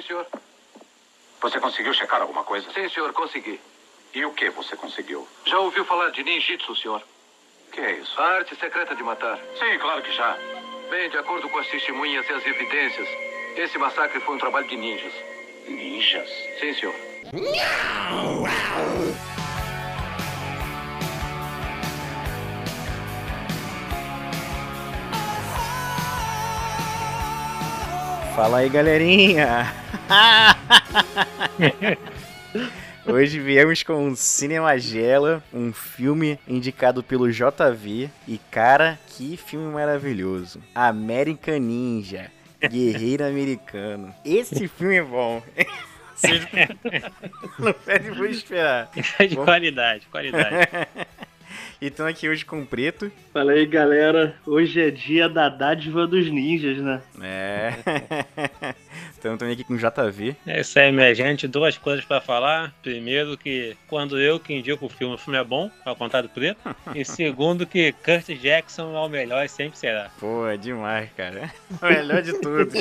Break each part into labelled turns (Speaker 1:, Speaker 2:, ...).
Speaker 1: Sim, senhor.
Speaker 2: Você conseguiu checar alguma coisa?
Speaker 1: Sim, senhor, consegui.
Speaker 2: E o que você conseguiu?
Speaker 1: Já ouviu falar de ninjitsu, senhor?
Speaker 2: O que é isso?
Speaker 1: A arte secreta de matar.
Speaker 2: Sim, claro que já.
Speaker 1: Bem, de acordo com as testemunhas e as evidências, esse massacre foi um trabalho de ninjas.
Speaker 2: Ninjas?
Speaker 1: Sim, senhor.
Speaker 3: Fala aí, galerinha! Hoje viemos com Cinemagela, um filme indicado pelo JV. E cara, que filme maravilhoso! American Ninja, Guerreiro Americano. Esse filme é bom. Não pedem vou esperar.
Speaker 4: De qualidade, qualidade.
Speaker 3: E estão aqui hoje com o Preto.
Speaker 5: Fala aí, galera. Hoje é dia da dádiva dos ninjas, né?
Speaker 3: É. Então também aqui com o JV.
Speaker 4: É isso aí, minha gente. Duas coisas pra falar. Primeiro, que quando eu que indico o filme, o filme é bom, ao contrário do preto. E segundo, que Kurt Jackson é o melhor e sempre será.
Speaker 3: Pô, é demais, cara. O melhor de todos.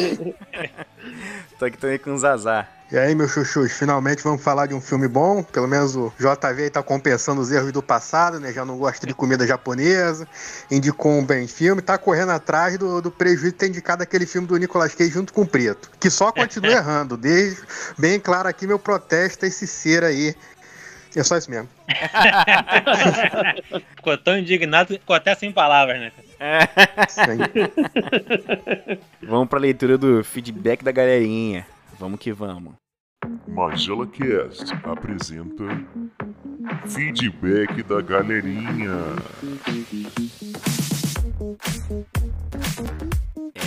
Speaker 3: Tô aqui também com o Zazar.
Speaker 6: E aí, meus chuchus, finalmente vamos falar de um filme bom. Pelo menos o JV aí tá compensando os erros do passado, né? Já não gosta de comida japonesa, indicou um bem filme, tá correndo atrás do, do prejuízo de ter indicado aquele filme do Nicolas Cage junto com o Preto, que só continua errando. Desde bem claro aqui meu protesto a esse ser aí. É só isso mesmo.
Speaker 4: ficou tão indignado, ficou até sem palavras, né?
Speaker 3: vamos pra leitura do feedback da galerinha. Vamos que vamos.
Speaker 7: Magela Cast apresenta Feedback da Galerinha.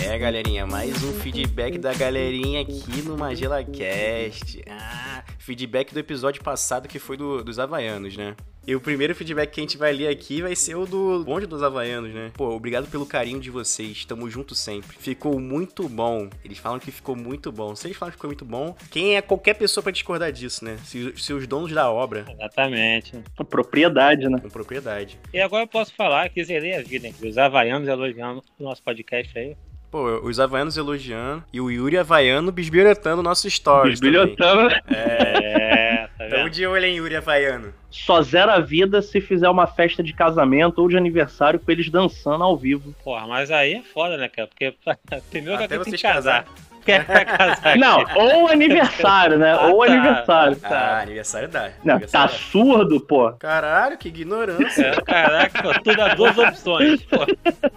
Speaker 3: É, galerinha, mais um feedback da galerinha aqui no Magela Cast. Ah, feedback do episódio passado que foi do, dos Havaianos, né? E o primeiro feedback que a gente vai ler aqui vai ser o do bonde dos Havaianos, né? Pô, obrigado pelo carinho de vocês. Tamo junto sempre. Ficou muito bom. Eles falam que ficou muito bom. Se eles falam que ficou muito bom, quem é qualquer pessoa para discordar disso, né? Se, se, os donos da obra.
Speaker 4: Exatamente.
Speaker 5: Com propriedade, né?
Speaker 3: Com propriedade.
Speaker 4: E agora eu posso falar que zerei a vida, hein? Os Havaianos elogiando o nosso podcast aí.
Speaker 3: Pô, os Havaianos elogiando e o Yuri Havaiano bisbilhotando o nosso stories.
Speaker 5: Bisbilhotando.
Speaker 3: É, tá vendo? Tamo de olho em Yuri Havaiano.
Speaker 5: Só zera a vida se fizer uma festa de casamento ou de aniversário com eles dançando ao vivo.
Speaker 4: Porra, mas aí é foda, né, cara? Porque primeiro que
Speaker 3: Até
Speaker 4: tem que
Speaker 3: vocês
Speaker 4: casar.
Speaker 3: casar.
Speaker 4: Quer casar?
Speaker 5: Não, ou aniversário, né?
Speaker 4: Ah,
Speaker 5: ou
Speaker 4: tá.
Speaker 5: aniversário.
Speaker 3: Ah, aniversário dá.
Speaker 5: Não,
Speaker 3: aniversário
Speaker 5: tá
Speaker 3: dá.
Speaker 5: surdo, pô.
Speaker 3: Caralho, que ignorância.
Speaker 4: É, caraca, tu dá duas opções. Pô,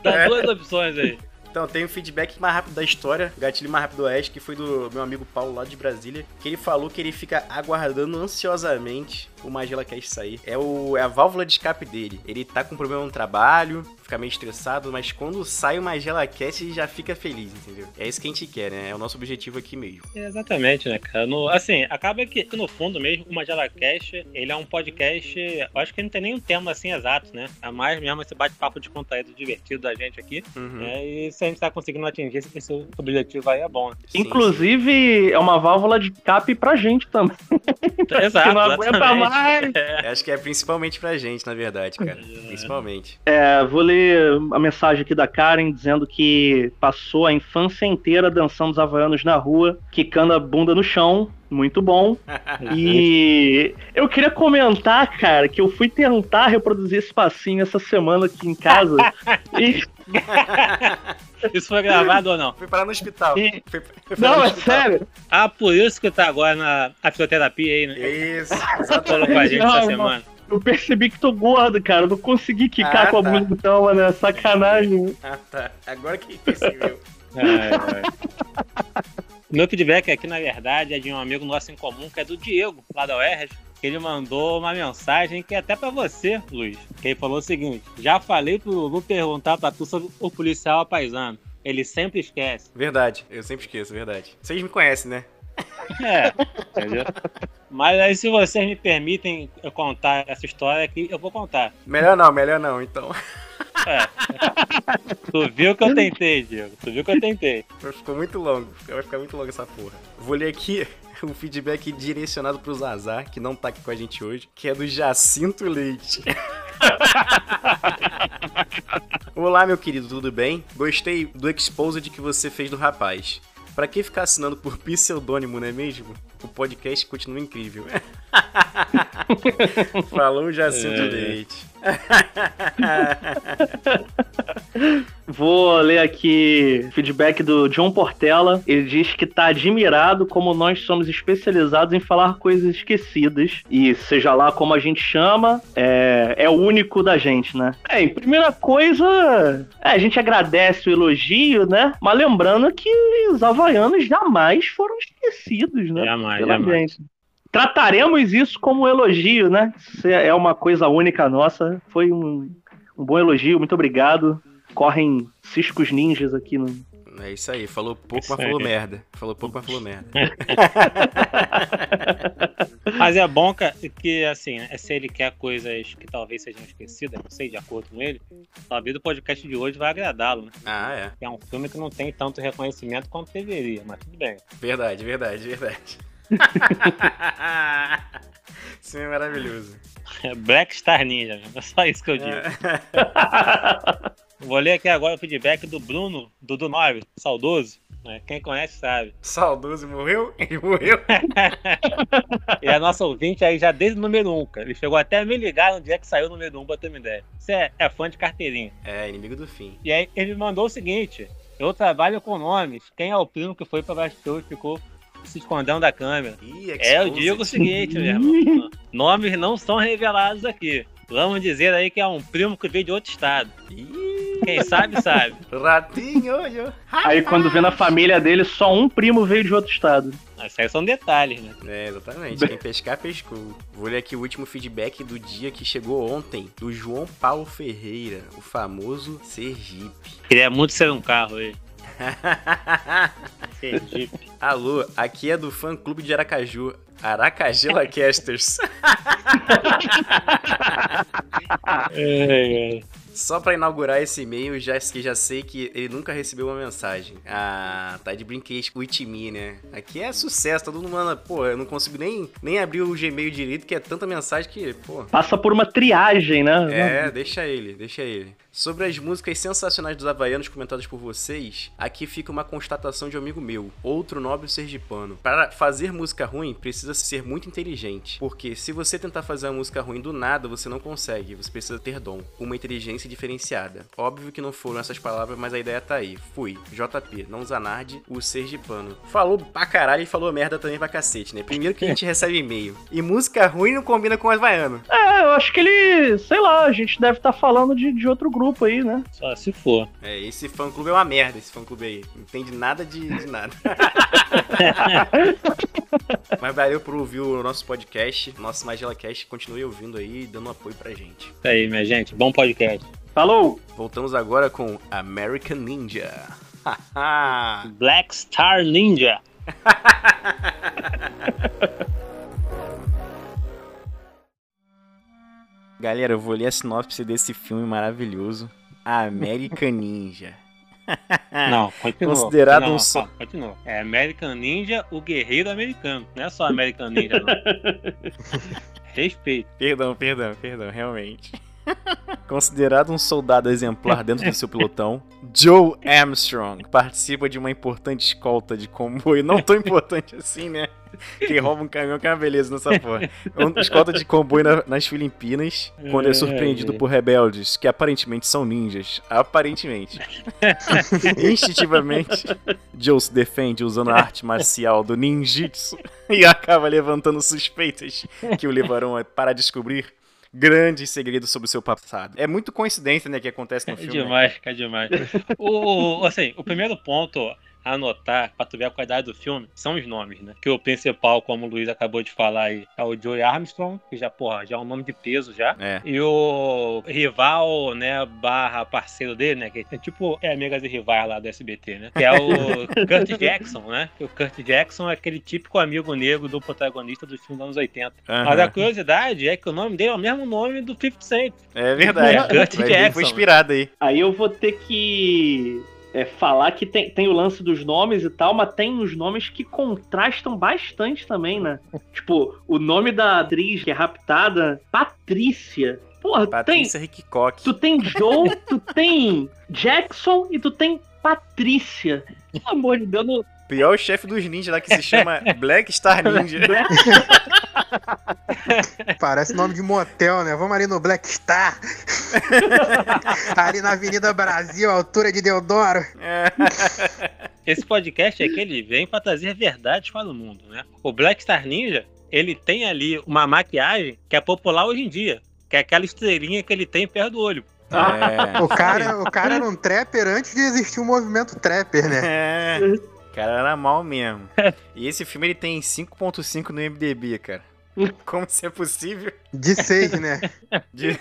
Speaker 4: dá
Speaker 3: É.
Speaker 4: duas opções aí.
Speaker 3: Então, tem o feedback mais rápido da história, gatilho mais rápido do Oeste, que foi do meu amigo Paulo lá de Brasília, que ele falou que ele fica aguardando ansiosamente o Magela Cast sair. É, o, é a válvula de escape dele. Ele tá com problema no trabalho, fica meio estressado, mas quando sai o Magela Cast, ele já fica feliz, entendeu? É isso que a gente quer, né? É o nosso objetivo aqui mesmo.
Speaker 4: Exatamente, né, cara? No, assim, acaba que, no fundo mesmo, o Magela Cast, ele é um podcast, eu acho que não tem nem um tema assim exato, né? É mais mesmo esse bate-papo de conteúdo divertido da gente aqui.
Speaker 3: Uhum.
Speaker 4: né? E a gente tá conseguindo atingir esse, esse objetivo aí, é bom. né?
Speaker 3: Sim,
Speaker 5: Inclusive, é uma válvula de escape pra gente também.
Speaker 4: Exato.
Speaker 5: não aguenta mais.
Speaker 3: sim. Acho que é principalmente pra gente, na verdade, cara. Principalmente.
Speaker 5: É, vou ler a mensagem aqui da Karen dizendo que passou a infância inteira dançando os havaianos na rua, quicando a bunda no chão. Muito bom. E eu queria comentar, cara, que eu fui tentar reproduzir esse passinho essa semana aqui em casa. e,
Speaker 4: Isso foi gravado ou não?
Speaker 3: Foi parar no hospital.
Speaker 5: e- Não,
Speaker 3: no
Speaker 5: é
Speaker 3: hospital.
Speaker 5: sério.
Speaker 4: Ah, por isso que tá agora na a fisioterapia aí, né?
Speaker 3: Isso,
Speaker 4: Falou com a gente
Speaker 5: Não,
Speaker 4: essa
Speaker 5: não.
Speaker 4: semana.
Speaker 5: Eu percebi que tô gordo, cara. Eu não consegui quicar
Speaker 3: Ah,
Speaker 5: com a
Speaker 3: tá.
Speaker 5: bunda chão, mano. É sacanagem.
Speaker 3: Ah, tá. Agora que percebeu.
Speaker 4: Ai, ai. Meu feedback aqui, na verdade, é de um amigo nosso em comum, que é do Diego, lá da UERJ. Ele mandou uma mensagem que é até pra você, Luiz. Que ele falou o seguinte: Já falei pro Lulu perguntar pra tu sobre o policial apaisano. Ele sempre esquece.
Speaker 3: Verdade, eu sempre esqueço, verdade. Vocês me conhecem, né?
Speaker 4: É, entendeu? Mas aí, se vocês me permitem eu contar essa história aqui, eu vou contar.
Speaker 3: Melhor não, melhor não, então.
Speaker 4: É. tu viu que eu tentei, Diego. Tu viu que eu tentei.
Speaker 3: Ficou muito longo, vai ficar muito longo essa porra. Vou ler aqui um feedback direcionado pro Zazar, que não tá aqui com a gente hoje, que é do Jacinto Leite. Olá, meu querido, tudo bem? Gostei do exposed que você fez do rapaz. Pra que ficar assinando por pseudônimo, não é mesmo? O podcast continua incrível. Falou Jacinto
Speaker 4: É.
Speaker 3: Leite.
Speaker 5: Vou ler aqui feedback do John Portela. Ele diz que tá admirado como nós somos especializados em falar coisas esquecidas. E seja lá como a gente chama, é, é o único da gente, né? É, e primeira coisa, é, a gente agradece o elogio, né? Mas lembrando que os havaianos jamais foram esquecidos, né?
Speaker 4: Jamais,
Speaker 5: Pela
Speaker 4: jamais.
Speaker 5: gente. Trataremos isso como um elogio, né? Se é uma coisa única nossa. Foi um, um bom elogio, muito obrigado. Correm ciscos ninjas aqui no.
Speaker 3: É isso aí, falou pouco,
Speaker 4: Isso
Speaker 3: mas falou merda. Falou pouco, mas falou merda.
Speaker 4: Mas é bom que, que, assim, né, se ele quer coisas que talvez sejam esquecidas, não sei, de acordo com ele, talvez o podcast de hoje vai agradá-lo, né?
Speaker 3: Ah, é.
Speaker 4: É um filme que não tem tanto reconhecimento quanto deveria, mas tudo bem.
Speaker 3: Verdade, verdade, verdade. Filme é maravilhoso.
Speaker 4: É Black Star Ninja, é só isso que eu digo. Vou ler aqui agora o feedback do Bruno, do do 9, saudoso. né? Quem conhece sabe.
Speaker 3: Saudoso morreu? Ele morreu?
Speaker 4: Ele é nosso ouvinte aí já desde o número 1, cara. Ele chegou até a me ligar no dia que saiu o número 1 pra ter uma ideia. Você é, é fã de carteirinha.
Speaker 3: É, inimigo do fim.
Speaker 4: E aí ele mandou o seguinte: Eu trabalho com nomes. Quem é o primo que foi pra bastidor e ficou se escondendo da câmera?
Speaker 3: Ih,
Speaker 4: É, eu digo o seguinte, meu irmão. Nomes não são revelados aqui. Vamos dizer aí que é um primo que veio de outro estado.
Speaker 3: Ih,
Speaker 4: Quem sabe, sabe.
Speaker 3: ratinho, olho.
Speaker 5: Aí quando vê na família dele, só um primo veio de outro estado.
Speaker 4: Mas aí são detalhes, né?
Speaker 3: É, exatamente. Quem pescar, pescou. Vou ler aqui o último feedback do dia que chegou ontem, do João Paulo Ferreira, o famoso Sergipe.
Speaker 4: Queria muito ser um carro aí. Sergipe.
Speaker 3: Alô, aqui é do fã clube de Aracaju, Aracagela Casters.
Speaker 4: É, é.
Speaker 3: Só pra inaugurar esse e-mail, já, que já sei que ele nunca recebeu uma mensagem. Ah, tá de brinquedo com o Itimi, né? Aqui é sucesso, todo mundo manda, pô, eu não consigo nem, nem abrir o Gmail direito, que é tanta mensagem que, pô.
Speaker 5: Passa por uma triagem, né?
Speaker 3: É, deixa ele, deixa ele. Sobre as músicas sensacionais dos havaianos comentadas por vocês, aqui fica uma constatação de um amigo meu, outro nobre sergipano. Para fazer música ruim, precisa ser muito inteligente. Porque se você tentar fazer uma música ruim do nada, você não consegue. Você precisa ter dom. Uma inteligência diferenciada. Óbvio que não foram essas palavras, mas a ideia tá aí. Fui. JP, não Zanardi, o sergipano. Falou pra caralho e falou merda também pra cacete, né? Primeiro que a gente recebe e-mail. E música ruim não combina com havaiano.
Speaker 5: É, eu acho que ele, sei lá, a gente deve estar falando de, de outro grupo aí, né?
Speaker 4: Só se for.
Speaker 3: É, esse fã clube é uma merda, esse fã clube aí. Não entende nada de, de nada. Mas valeu por ouvir o nosso podcast, nosso Magela Cast. Continue ouvindo aí, dando apoio pra gente.
Speaker 4: Isso aí, minha gente. Bom podcast.
Speaker 5: Falou!
Speaker 3: Voltamos agora com American Ninja.
Speaker 4: Black Star Ninja.
Speaker 3: Galera, eu vou ler a sinopse desse filme maravilhoso. American Ninja.
Speaker 4: Não, continua.
Speaker 3: Considerado
Speaker 4: não,
Speaker 3: um só-
Speaker 4: Continua. É American Ninja, o guerreiro americano. Não é só American Ninja, não. Respeito.
Speaker 3: Perdão, perdão, perdão, realmente. Considerado um soldado exemplar dentro do seu pelotão, Joe Armstrong participa de uma importante escolta de comboio. Não tão importante assim, né? Que rouba um caminhão que é uma beleza nessa porra. É uma escolta de comboio na- nas Filipinas, quando é surpreendido por rebeldes que aparentemente são ninjas. Aparentemente. Instintivamente, Joe se defende usando a arte marcial do ninjitsu e acaba levantando suspeitas que o levarão a- para descobrir grandes segredos sobre o seu passado. É muito coincidência, né, que acontece no
Speaker 4: É
Speaker 3: filme. né?
Speaker 4: demais, é demais. o, assim, o primeiro ponto anotar, pra tu ver a qualidade do filme, são os nomes, né? Que o principal, como o Luiz acabou de falar aí, é o Joey Armstrong, que já, porra, já é um nome de peso já.
Speaker 3: É.
Speaker 4: E o rival, né, barra parceiro dele, né? Que é tipo é amigas e rivais lá do SBT, né? Que é o Kurt Jackson, né? Que o Kurt Jackson é aquele típico amigo negro do protagonista dos filmes dos anos 80. Mas a curiosidade é que o nome dele é o mesmo nome do 50 Cent.
Speaker 3: É verdade.
Speaker 4: Kurt
Speaker 3: ver que
Speaker 4: Jackson.
Speaker 3: Foi inspirado aí.
Speaker 5: Aí eu vou ter que é, falar que tem, tem o lance dos nomes e tal, mas tem os nomes que contrastam bastante também, né? Tipo, o nome da atriz que é raptada, Patrícia. Porra,
Speaker 3: Patrícia
Speaker 5: tem. Tu tem Joe, tu tem Jackson e tu tem Patrícia. Pelo amor de Deus, não,
Speaker 3: Pior o chefe dos ninjas lá que se chama Black Star Ninja.
Speaker 6: Parece nome de motel, né? Vamos ali no Black Star. ali na Avenida Brasil, altura de Deodoro.
Speaker 3: É.
Speaker 4: Esse podcast é que ele vem pra trazer verdades para o mundo, né? O Black Star Ninja, ele tem ali uma maquiagem que é popular hoje em dia, que é aquela estrelinha que ele tem perto do olho.
Speaker 3: É.
Speaker 6: O cara, o cara era um trapper antes de existir o movimento trapper, né?
Speaker 3: É. O cara era mal mesmo. E esse filme ele tem 5.5 no MDB, cara. Como isso é possível?
Speaker 6: De seis, né?
Speaker 3: De...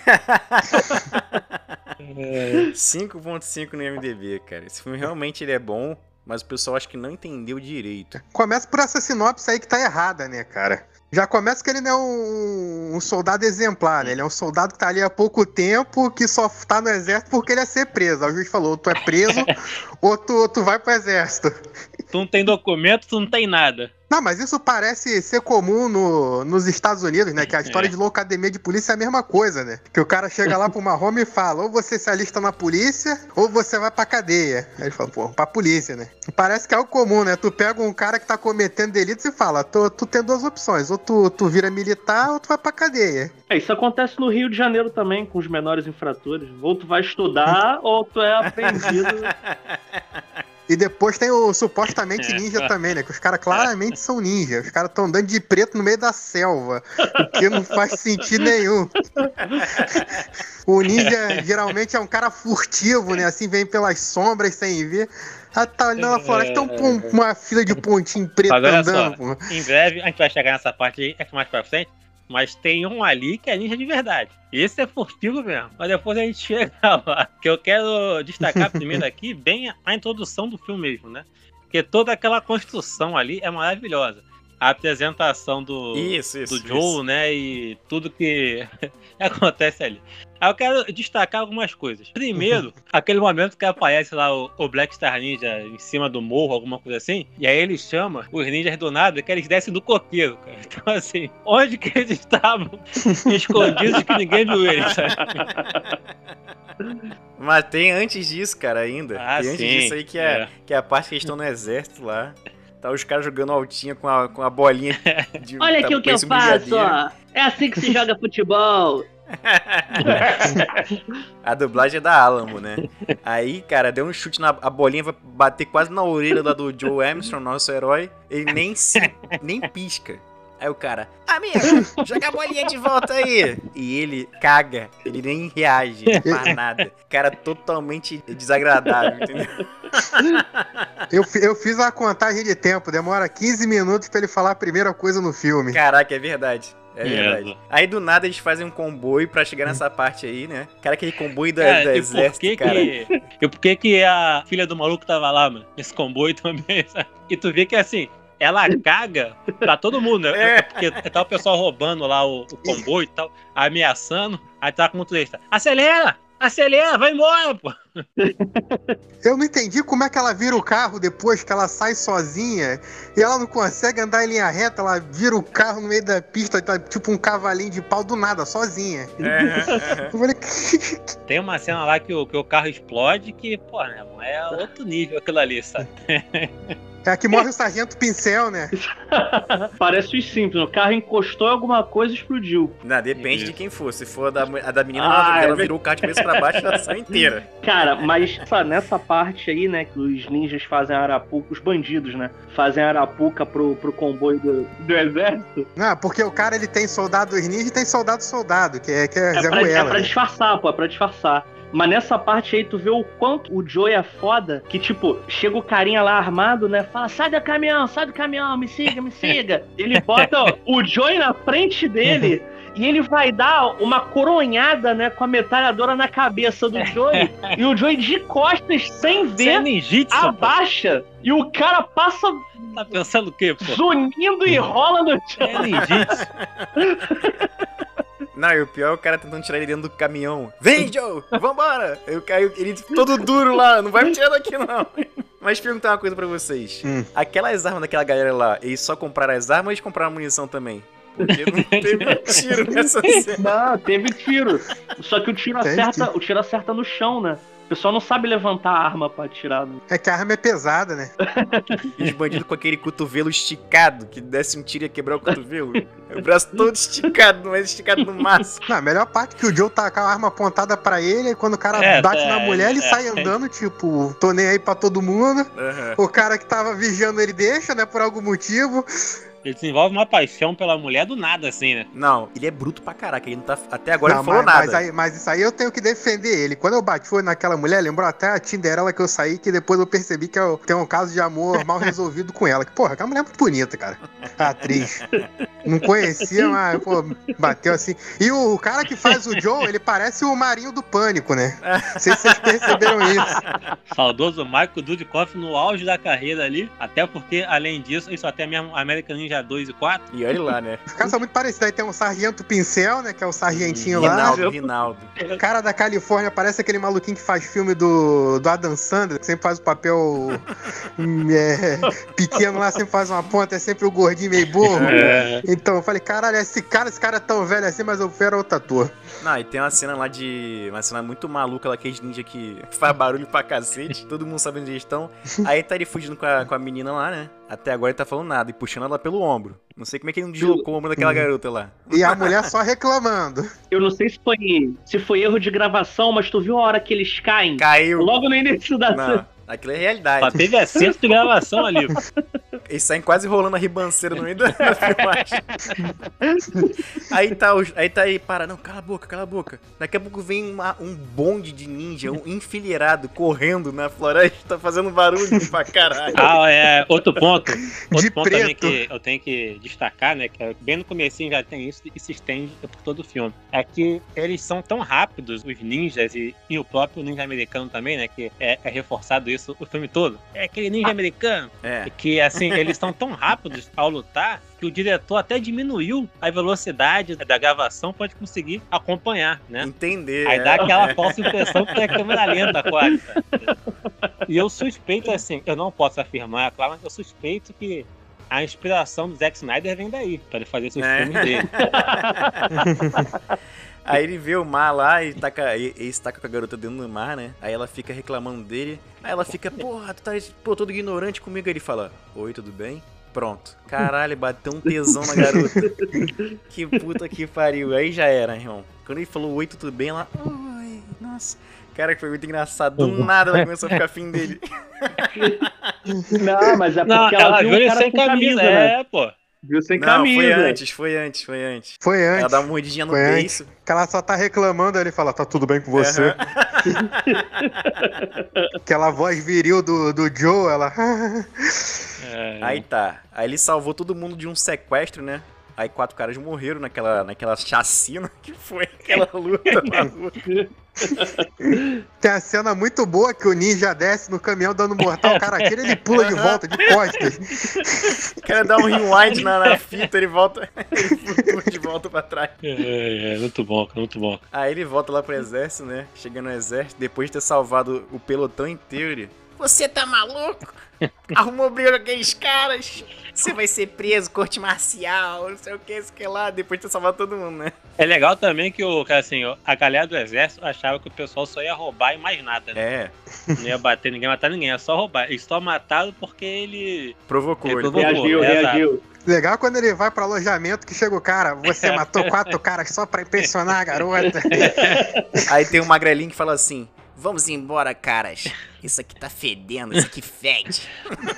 Speaker 3: 5.5 no MDB, cara. Esse filme realmente ele é bom, mas o pessoal acho que não entendeu direito.
Speaker 6: Começa por essa sinopse aí que tá errada, né, cara? Já começa que ele não é um, um soldado exemplar, né? Ele é um soldado que tá ali há pouco tempo, que só tá no exército porque ele ia ser preso. Aí o juiz falou, ou tu é preso, ou tu, tu vai pro exército.
Speaker 4: Tu não tem documento, tu não tem nada.
Speaker 6: Não, mas isso parece ser comum no, nos Estados Unidos, né? Que a história
Speaker 4: É.
Speaker 6: de loucademia de polícia é a mesma coisa, né? Que o cara chega lá pro Marrome e fala: ou você se alista na polícia, ou você vai pra cadeia. Aí ele fala: pô, pra polícia, né? Parece que é algo comum, né? Tu pega um cara que tá cometendo delitos e fala: tu, tu tem duas opções, ou tu, tu vira militar, ou tu vai pra cadeia.
Speaker 5: É, isso acontece no Rio de Janeiro também, com os menores infratores. Ou tu vai estudar, ou tu é apreendido.
Speaker 6: E depois tem o supostamente ninja também, né? Que os caras claramente são ninja. Os caras estão andando de preto no meio da selva. O que não faz sentido nenhum. O ninja geralmente é um cara furtivo, né? Assim, vem pelas sombras sem ver. Ah, tá olhando na floresta, tem um- um- uma fila de pontinho preto andando.
Speaker 4: só. Em breve, a gente vai chegar nessa parte aí, é mais pra frente, mas tem um ali que é ninja de verdade. Esse é furtivo mesmo. Mas depois a gente chega lá. Que eu quero destacar primeiro aqui, bem a introdução do filme mesmo, né? Porque toda aquela construção ali é maravilhosa. A apresentação do,
Speaker 3: Isso, isso.
Speaker 4: do Joe, né? E tudo que acontece ali. Aí eu quero destacar algumas coisas. Primeiro, aquele momento que aparece lá o, o Black Star Ninja em cima do morro, alguma coisa assim. E aí ele chama os ninjas do nada que eles descem do coqueiro, cara. Então, assim, onde que eles estavam escondidos que ninguém viu eles, sabe?
Speaker 3: Mas tem antes disso, cara, ainda.
Speaker 4: Ah,
Speaker 3: tem antes
Speaker 4: sim,
Speaker 3: disso aí que é,
Speaker 4: é.
Speaker 3: que é a parte que eles estão no exército lá. Tá os caras jogando altinha com a, com a bolinha de
Speaker 5: Olha
Speaker 3: tá,
Speaker 5: aqui o que eu faço, ó. É assim que se joga futebol.
Speaker 3: A dublagem é da Alamo, né? Aí, cara, deu um chute na a bolinha, vai bater quase na orelha lá do Joe Armstrong, nosso herói. Ele nem se, nem pisca. Aí o cara, amigo, joga a bolinha de volta aí. E ele caga, ele nem reage, não faz nada. Cara totalmente desagradável, entendeu?
Speaker 6: Eu, eu fiz uma contagem de tempo, demora 15 minutos pra ele falar a primeira coisa no filme.
Speaker 3: Caraca, é verdade. É
Speaker 4: É.
Speaker 3: verdade. Aí do nada eles fazem um comboio pra chegar nessa parte aí, né? Cara, aquele comboio da,
Speaker 4: Cara,
Speaker 3: da
Speaker 4: e por
Speaker 3: exército,
Speaker 4: que
Speaker 3: cara.
Speaker 4: que, e por que que a filha do maluco tava lá, mano? Nesse comboio também, sabe? E tu vê que assim, ela caga pra todo mundo, né?
Speaker 3: É.
Speaker 4: Porque tá o pessoal roubando lá o, o comboio e tal, ameaçando. Aí tá com o motorista, acelera! Acelera, vai embora, pô!
Speaker 6: Eu não entendi como é que ela vira o carro depois que ela sai sozinha e ela não consegue andar em linha reta, ela vira o carro no meio da pista, tá tipo um cavalinho de pau do nada, sozinha.
Speaker 3: É,
Speaker 6: Eu falei,
Speaker 4: Tem uma cena lá que o, que o carro explode que, pô, né, é outro nível aquilo ali, sabe?
Speaker 6: é a que morre o sargento pincel, né?
Speaker 5: Parece os simples. O carro encostou em alguma coisa e explodiu.
Speaker 3: Não, depende
Speaker 4: Isso.
Speaker 3: de quem for. Se for a da, a da menina,
Speaker 5: Ah,
Speaker 3: ela,
Speaker 5: é
Speaker 3: ela virou o kart de cabeça pra baixo da ação inteira.
Speaker 5: Cara, mas essa- nessa parte aí, né, que os ninjas fazem arapuca, os bandidos, né, fazem arapuca pro, pro comboio do, do exército,
Speaker 6: Não, porque o cara ele tem soldado ninja e tem soldado soldado, que é, que é,
Speaker 5: é
Speaker 6: Zé
Speaker 5: pra, é pra
Speaker 6: né?
Speaker 5: disfarçar, pô, é pra disfarçar. Mas nessa parte aí, tu vê o quanto o Joey é foda, que tipo, chega o carinha lá armado, né, fala, sai do caminhão, sai do caminhão, me siga, me siga. Ele bota o Joey na frente dele... E ele vai dar uma coronhada, né, com a metralhadora na cabeça do Joey. e o Joey de costas, sem ver,
Speaker 4: ninjitsu, pô.
Speaker 5: abaixa e o cara passa
Speaker 4: Tá pensando o quê, pô?
Speaker 5: zunindo e rola no chão.
Speaker 4: É ninjitsu.
Speaker 3: Não, e o pior é o cara tentando tirar ele dentro do caminhão. Vem, Joe! Vambora! Aí o cara, ele todo duro lá, não vai me tirar daqui não. Mas perguntar uma coisa pra vocês.
Speaker 6: Hum.
Speaker 3: Aquelas armas daquela galera lá, eles só compraram as armas ou eles compraram a munição também? Porque não teve tiro nessa cena.
Speaker 5: Não, teve tiro. Só que o tiro acerta,
Speaker 6: tiro.
Speaker 5: o tiro acerta no chão, né? O pessoal não sabe levantar a arma pra atirar. no-
Speaker 6: É que a arma é pesada, né?
Speaker 3: E os bandidos com aquele cotovelo esticado, que desse um tiro e ia quebrar o cotovelo. o braço todo esticado, mas esticado no máximo.
Speaker 6: Não, a melhor parte é que o Joe tá com a arma apontada pra ele, e quando o cara
Speaker 4: É,
Speaker 6: bate
Speaker 4: é,
Speaker 6: na mulher, ele
Speaker 4: é.
Speaker 6: sai andando, tipo, tô nem aí pra todo mundo.
Speaker 3: Aham.
Speaker 6: O cara que tava vigiando ele deixa, né, por algum motivo.
Speaker 4: Ele desenvolve uma paixão pela mulher do nada, assim, né?
Speaker 3: Não, ele é bruto pra caraca, ele não tá. Até agora
Speaker 6: Não,
Speaker 3: não falou
Speaker 6: mas,
Speaker 3: nada.
Speaker 6: mas aí- mas isso aí eu tenho que defender ele. Quando eu bati foi naquela mulher, lembrou até a Tinderela que eu saí, que depois eu percebi que eu tenho um caso de amor mal resolvido com ela. Que, porra, aquela mulher é muito bonita, cara. A atriz. Não conhecia, mas, pô, bateu assim. E o cara que faz o Joe, ele parece o Marinho do Pânico, né? Não sei se vocês perceberam isso.
Speaker 4: Saudoso Michael Dudikoff no auge da carreira ali. Até porque, além disso, isso até mesmo American Ninja 2 e 4.
Speaker 3: E olha lá, né?
Speaker 6: Os caras são muito parecidos. Aí tem um Sargento Pincel, né? Que é o sargentinho lá.
Speaker 3: Rinaldo, Rinaldo.
Speaker 6: O cara da Califórnia parece aquele maluquinho que faz filme do, do Adam Sandler, que sempre faz o papel hum, é, pequeno lá, sempre faz uma ponta, é sempre o gordinho meio burro.
Speaker 4: É.
Speaker 6: Então eu falei, caralho, esse cara, esse cara é tão velho assim, mas eu quero outro ator.
Speaker 3: Não, e tem uma cena lá de. Uma cena muito maluca lá, aqueles ninja que faz barulho pra cacete, todo mundo sabe onde eles estão. Aí tá ele fugindo com a, com a menina lá, né? Até agora ele tá falando nada e puxando ela pelo ombro. Não sei como é que ele não deslocou o ombro daquela garota lá.
Speaker 6: E a mulher só reclamando.
Speaker 5: Eu não sei se foi, se foi erro de gravação, mas tu viu a hora que eles caem?
Speaker 3: Caiu.
Speaker 5: Logo no início da cena.
Speaker 3: Aquilo é realidade.
Speaker 4: teve acerto de gravação ali.
Speaker 3: Eles saem quase rolando a ribanceira no meio da, da filmagem. aí tá, os- aí tá aí, para, não, cala a boca, cala a boca. Daqui a pouco vem uma- um bonde de ninja, um enfileirado, correndo na floresta, fazendo barulho pra caralho.
Speaker 4: Ah, é. Outro ponto. Outro
Speaker 6: De
Speaker 4: ponto também
Speaker 6: preto.
Speaker 4: que eu tenho que destacar, né? Que é bem no comecinho já tem isso e se estende por todo o filme. É que eles são tão rápidos, os ninjas e, e o próprio ninja americano também, né? Que é, é reforçado isso o filme todo. É aquele ninja americano.
Speaker 3: É.
Speaker 4: Que assim, eles são tão rápidos ao lutar que o diretor até diminuiu a velocidade da gravação para conseguir acompanhar, né?
Speaker 3: Entender.
Speaker 4: Aí
Speaker 3: é.
Speaker 4: dá aquela falsa impressão que é câmera lenta quase. tá? E eu suspeito, assim, eu não posso afirmar, claro, mas eu suspeito que a inspiração do Zack Snyder vem daí, pra ele fazer esses
Speaker 3: É.
Speaker 4: filmes dele.
Speaker 3: Aí ele vê o mar lá e taca, e, e taca com a garota dentro do mar, né? Aí ela fica reclamando dele. Aí ela fica, porra, tu tá pô, todo ignorante comigo. Aí ele fala, oi, tudo bem? Pronto. Caralho, bateu um tesão na garota. que puta que pariu. Aí já era, irmão. Quando ele falou oi, tudo bem, ela, oi, nossa. Cara, que foi muito engraçado. Do nada ela começou a ficar afim dele.
Speaker 5: Não, mas é porque
Speaker 4: Não,
Speaker 5: ela,
Speaker 4: ela
Speaker 5: viu
Speaker 4: viu
Speaker 5: o
Speaker 4: ele
Speaker 5: cara
Speaker 4: sem
Speaker 5: com
Speaker 4: camisa,
Speaker 5: né?
Speaker 4: é, pô.
Speaker 5: Viu sem
Speaker 3: Não,
Speaker 5: camisa.
Speaker 3: foi antes, foi antes, foi antes.
Speaker 6: Foi
Speaker 3: Ela
Speaker 6: antes.
Speaker 3: dá uma mordidinha no
Speaker 6: antes.
Speaker 3: beiço.
Speaker 6: Que ela só tá reclamando, aí ele fala, tá tudo bem com você? Aquela voz viril do, do Joe, ela.
Speaker 4: É,
Speaker 3: Aí tá. Aí ele salvou todo mundo de um sequestro, né? Aí quatro caras morreram naquela, naquela chacina que foi aquela luta maluca.
Speaker 6: Tem a cena muito boa que o ninja desce no caminhão dando mortal, o cara tira ele pula de volta, de costas.
Speaker 3: O cara dá um rewind na, na fita, ele volta. Ele de volta pra trás.
Speaker 4: é, é, muito bom, cara, muito bom.
Speaker 3: Aí ele volta lá pro exército, né? Chega no exército, depois de ter salvado o pelotão inteiro, ele. Você tá maluco? Arrumou briga com aqueles caras? Você vai ser preso, corte marcial, não sei o que, isso que lá, depois de ter salvado todo mundo, né?
Speaker 4: É legal também que o, que, assim, a galera do exército achava que o pessoal só ia roubar e mais nada, né?
Speaker 3: É,
Speaker 4: Não ia bater ninguém, matar ninguém, é só roubar. Eles só mataram porque ele.
Speaker 3: provocou
Speaker 4: Ele
Speaker 3: ele.
Speaker 4: provocou.
Speaker 5: Reagiu,
Speaker 4: É,
Speaker 5: reagiu.
Speaker 6: Legal quando ele vai pro alojamento que chega o cara, você matou quatro caras só pra impressionar a garota.
Speaker 3: Aí tem um magrelinho que fala assim: Vamos embora, caras. Isso aqui tá fedendo, isso aqui fede.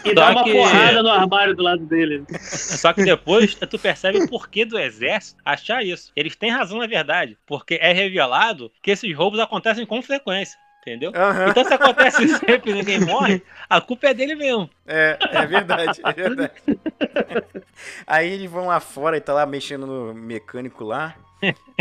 Speaker 5: E dá uma
Speaker 4: que-
Speaker 5: porrada no armário do lado dele.
Speaker 4: Só que depois tu percebe o porquê do exército achar isso. Eles têm razão na verdade, porque é revelado que esses roubos acontecem com frequência. Entendeu?
Speaker 3: Aham.
Speaker 4: Então se acontece sempre e ninguém morre, a culpa é dele mesmo.
Speaker 3: É, é verdade, é verdade. Aí eles vão lá fora e tá lá mexendo no mecânico lá.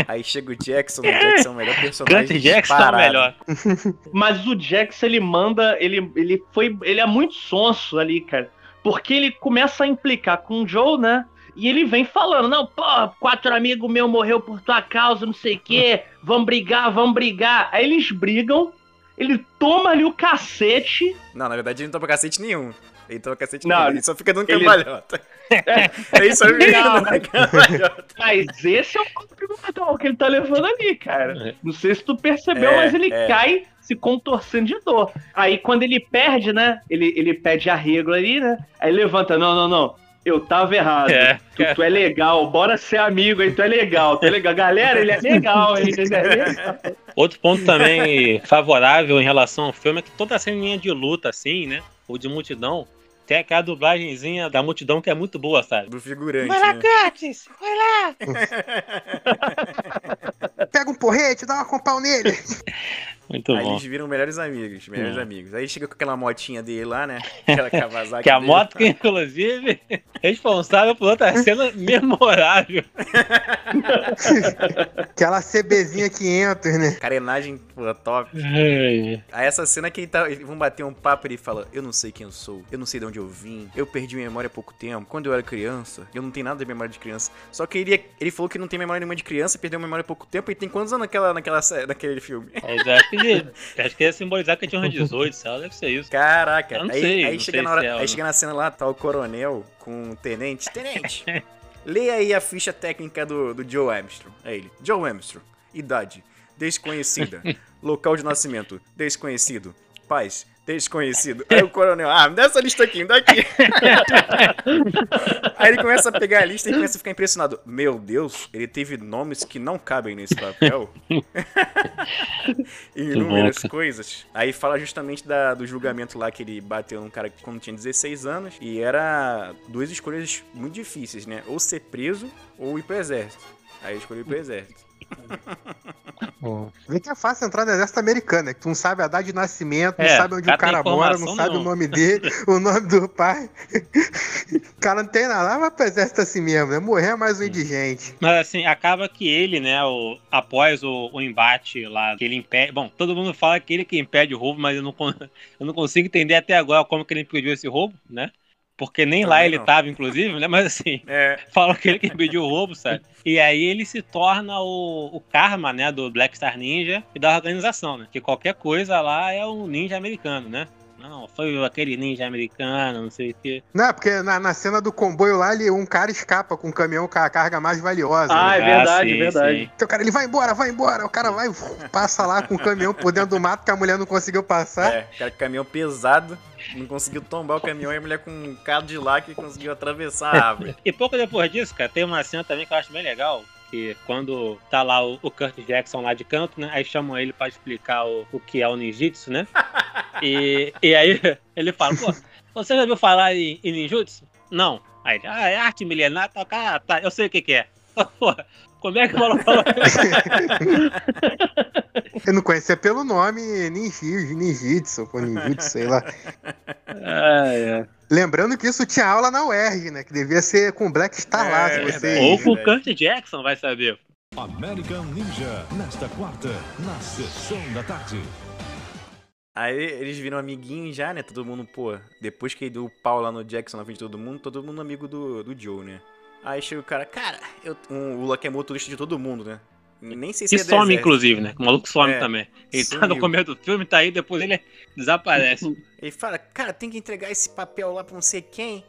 Speaker 3: Aí chega o Jackson, o Jackson é o melhor personagem.
Speaker 4: Grant Jackson é o
Speaker 3: disparado.
Speaker 4: melhor.
Speaker 5: Mas o Jax, ele manda. Ele, ele foi. Ele é muito sonso ali, cara. Porque ele começa a implicar com o Joe, né? E ele vem falando, não, pô, quatro amigos meus morreu por tua causa, não sei o quê, vamos brigar, vamos brigar. Aí eles brigam, ele toma ali o cacete,
Speaker 3: Não, na verdade ele não toma cacete nenhum. Ele toma cacete
Speaker 5: Não,
Speaker 3: nenhum, ele só fica dando
Speaker 5: ele-
Speaker 3: cambalhota. É isso aí mesmo, né?
Speaker 5: Mas esse é o comprimento que ele tá levando ali, cara.
Speaker 4: É.
Speaker 5: Não sei se tu percebeu,
Speaker 3: É,
Speaker 5: mas ele
Speaker 3: é.
Speaker 5: cai se contorcendo de dor. Aí quando ele perde, né? Ele, ele pede arrego ali, né? Aí levanta, não, não, não. Eu tava errado.
Speaker 4: É,
Speaker 5: Tu, tu é legal, bora ser amigo aí, tu é legal, tu é legal. Galera, ele é legal? Ele é legal.
Speaker 4: Outro ponto também favorável em relação ao filme é que toda a ceninha de luta, assim, né? Ou de multidão, tem aquela dublagenzinha da multidão que é muito boa, sabe?
Speaker 3: Do figurante,
Speaker 4: Vai lá,
Speaker 3: né?
Speaker 4: Curtis! Vai lá!
Speaker 6: Pega um porrete, dá uma com pau nele.
Speaker 4: Muito
Speaker 3: Aí
Speaker 4: bom.
Speaker 3: eles viram melhores amigos, melhores
Speaker 4: É.
Speaker 3: amigos. Aí chega com aquela motinha dele lá, né? Aquela Kawasaki
Speaker 4: Que a
Speaker 3: dele.
Speaker 4: moto que, inclusive, é responsável por outra cena memorável.
Speaker 6: Aquela CBzinha 500, né?
Speaker 3: Carenagem, pô, top. Aí essa cena que ele tá, eles vão bater um papo e ele fala: Eu não sei quem eu sou, eu não sei de onde eu vim, eu perdi minha memória há pouco tempo. Quando eu era criança, eu não tenho nada de memória de criança. Só que ele, ele falou que não tem memória nenhuma de criança, perdeu a memória há pouco tempo. E tem quantos anos naquela, naquela, naquele filme?
Speaker 4: Mas acho que, ia simbolizar que tinha uns 18, sei lá, deve ser isso.
Speaker 3: Caraca, aí,
Speaker 4: sei,
Speaker 3: aí chega na hora,
Speaker 4: é
Speaker 3: aí
Speaker 4: não.
Speaker 3: chega na cena lá, tá o coronel com o tenente. Tenente, leia aí a ficha técnica do, do Joe Armstrong. Aí ele, Joe Armstrong, idade, desconhecida, local de nascimento, desconhecido, paz, desconhecido. Aí o coronel, ah, me dá essa lista aqui, me dá aqui. aí ele começa a pegar a lista e começa a ficar impressionado. Meu Deus, ele teve nomes que não cabem nesse papel. inúmeras coisas. Aí fala justamente da- do julgamento lá que ele bateu num cara quando tinha 16 anos. E era duas escolhas muito difíceis, né? Ou ser preso ou ir pro exército. Aí eu escolhi ir pro exército.
Speaker 6: Vê que é fácil entrar no exército americano? Que tu não sabe a data de nascimento, não
Speaker 4: É,
Speaker 6: sabe onde o cara mora, não sabe
Speaker 4: nenhuma.
Speaker 6: o nome dele, o nome do pai. o cara não tem nada, lá vai pro exército assim mesmo, né? Morrer é mais um indigente.
Speaker 4: Mas assim, acaba que ele, né, o, após o, o embate lá, que ele impede. Bom, todo mundo fala que ele que impede o roubo, mas eu não, eu não consigo entender até agora como que ele impediu esse roubo, né? Porque nem lá
Speaker 3: Também
Speaker 4: ele
Speaker 3: não.
Speaker 4: tava, inclusive, né? Mas assim,
Speaker 3: É,
Speaker 4: falam que ele que impediu o roubo, sabe? E aí ele se torna o, o karma, né, do Black Star Ninja e da organização, né? Que qualquer coisa lá é um ninja americano, né? Não, foi aquele ninja americano, não sei o quê.
Speaker 6: Não, é porque na, na cena do comboio lá, ele, um cara escapa com um caminhão com a carga mais valiosa.
Speaker 5: Ah,
Speaker 6: né?
Speaker 5: é verdade,
Speaker 4: sim,
Speaker 5: verdade.
Speaker 4: sim.
Speaker 6: Então o cara, ele vai embora, vai embora. O cara vai, passa lá com o caminhão por dentro do mato que a mulher não conseguiu passar.
Speaker 3: é. Cara, caminhão pesado. Não conseguiu tombar o caminhão e a mulher com um Cadillac conseguiu atravessar a árvore.
Speaker 4: E pouco depois disso, cara, tem uma cena também que eu acho bem legal. Que quando tá lá o, o Kurt Jackson lá de canto, né? Aí chamam ele pra explicar o, o que é o ninjutsu, né? E, e aí ele fala, pô, você já ouviu falar em, em ninjutsu? Não. Aí ele, ah, é arte milenar, tá, cara, tá, eu sei o que que é. Pô, como é que o maluco falou?
Speaker 6: Eu não conhecia pelo nome Ninjitsu, Ninjitsu, pô, Ninjitsu, sei lá.
Speaker 4: ah, é.
Speaker 6: Lembrando que isso tinha aula na UERJ, né? Que devia ser com Black Star lá,
Speaker 3: É,
Speaker 6: se você.
Speaker 4: Ou com o Kurt Jackson, vai saber.
Speaker 8: American Ninja, nesta quarta, na sessão da tarde.
Speaker 3: Aí eles viram amiguinhos já, né? Todo mundo, pô, depois que deu o pau lá no Jackson na frente de todo mundo, todo mundo amigo do, do Joe, né? Aí chega o cara, cara, eu, um, o Luck é motorista de todo mundo, né? Nem sei se
Speaker 4: Que
Speaker 3: é
Speaker 4: some,
Speaker 3: exército.
Speaker 4: inclusive, né? O maluco some
Speaker 3: É,
Speaker 4: também. Ele tá no
Speaker 3: sumiu.
Speaker 4: começo do filme, tá aí, depois ele desaparece.
Speaker 3: Ele fala, cara, tem que entregar esse papel lá pra não sei quem.